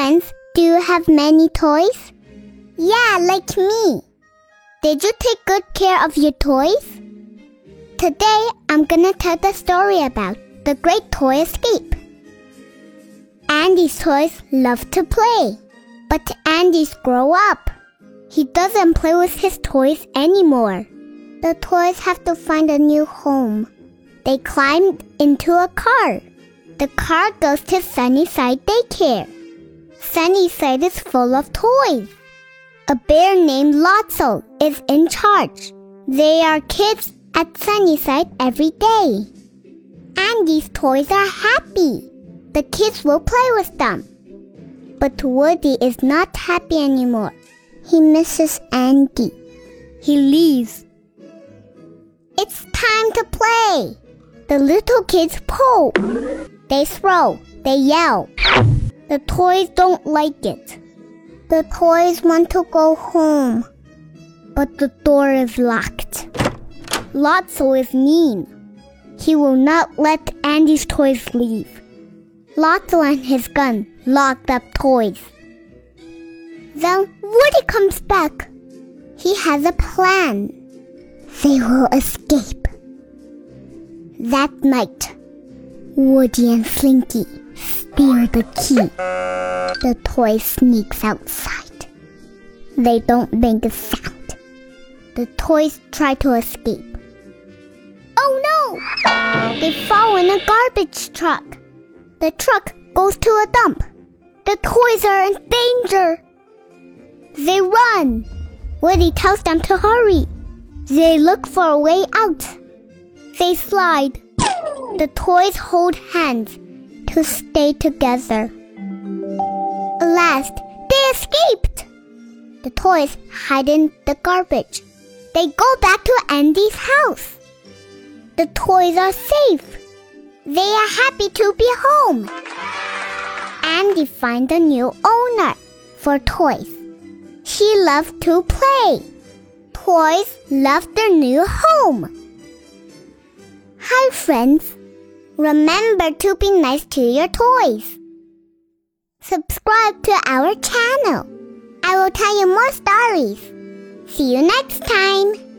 friends, do you have many toys? Yeah, like me. Did you take good care of your toys? Today, I'm gonna tell the story about the Great Toy Escape. Andy's toys love to play, but Andy's grow up. He doesn't play with his toys anymore. The toys have to find a new home. They climbed into a car. The car goes to Sunnyside Daycare. Sunnyside is full of toys. A bear named Lotso is in charge. They are kids at Sunnyside every day. And these toys are happy. The kids will play with them. But Woody is not happy anymore. He misses Andy. He leaves. It's time to play. The little kids pull. They throw. They yell. The toys don't like it. The toys want to go home. But the door is locked. Lotso is mean. He will not let Andy's toys leave. Lotso and his gun locked up toys. Then Woody comes back. He has a plan. They will escape. That night, Woody and Slinky steal the key. The toy sneaks outside. They don't make a sound. The toys try to escape. Oh no! They fall in a garbage truck. The truck goes to a dump. The toys are in danger. They run. Woody tells them to hurry. They look for a way out. They slide. The toys hold hands to stay together. At last, they escaped. The toys hide in the garbage. They go back to Andy's house. The toys are safe. They are happy to be home. Andy finds a new owner for toys. She loves to play. Toys love their new home. Hi, friends. Remember to be nice to your toys. Subscribe to our channel. I will tell you more stories. See you next time.